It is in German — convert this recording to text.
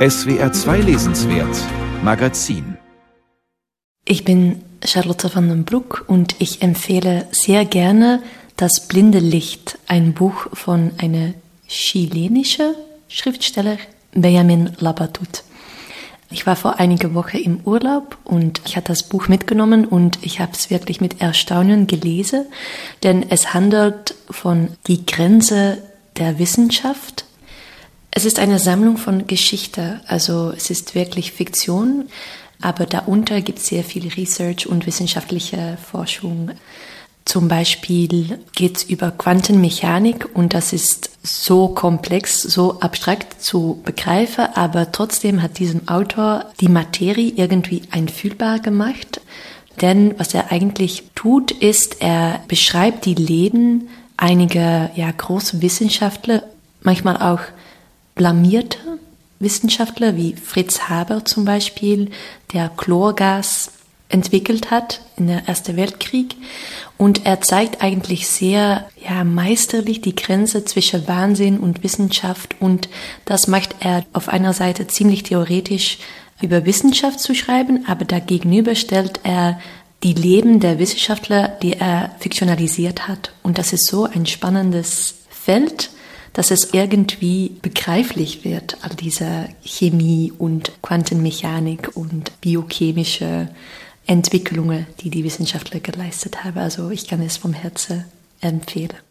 SWR 2 Lesenswert Magazin Ich bin Charlotte van den Broek und ich empfehle sehr gerne Das blinde Licht, ein Buch von einer chilenischen Schriftsteller Benjamin Labatut. Ich war vor einiger Woche im Urlaub und ich hatte das Buch mitgenommen und ich habe es wirklich mit Erstaunen gelesen, denn es handelt von die Grenze der Wissenschaft. Es ist eine Sammlung von Geschichte, also es ist wirklich Fiktion, aber darunter gibt es sehr viel Research und wissenschaftliche Forschung. Zum Beispiel geht es über Quantenmechanik und das ist so komplex, so abstrakt zu begreifen, aber trotzdem hat diesem Autor die Materie irgendwie einfühlbar gemacht. Denn was er eigentlich tut, ist, er beschreibt die Leben einiger ja, große Wissenschaftler, manchmal auch blamierte Wissenschaftler wie Fritz Haber zum Beispiel, der Chlorgas entwickelt hat in der Ersten Weltkrieg. Und er zeigt eigentlich sehr ja, meisterlich die Grenze zwischen Wahnsinn und Wissenschaft. Und das macht er auf einer Seite ziemlich theoretisch über Wissenschaft zu schreiben, aber dagegenüber stellt er die Leben der Wissenschaftler, die er fiktionalisiert hat. Und das ist so ein spannendes Feld, dass es irgendwie begreiflich wird, all diese Chemie und Quantenmechanik und biochemische Entwicklungen, die die Wissenschaftler geleistet haben. Also ich kann es vom Herzen empfehlen.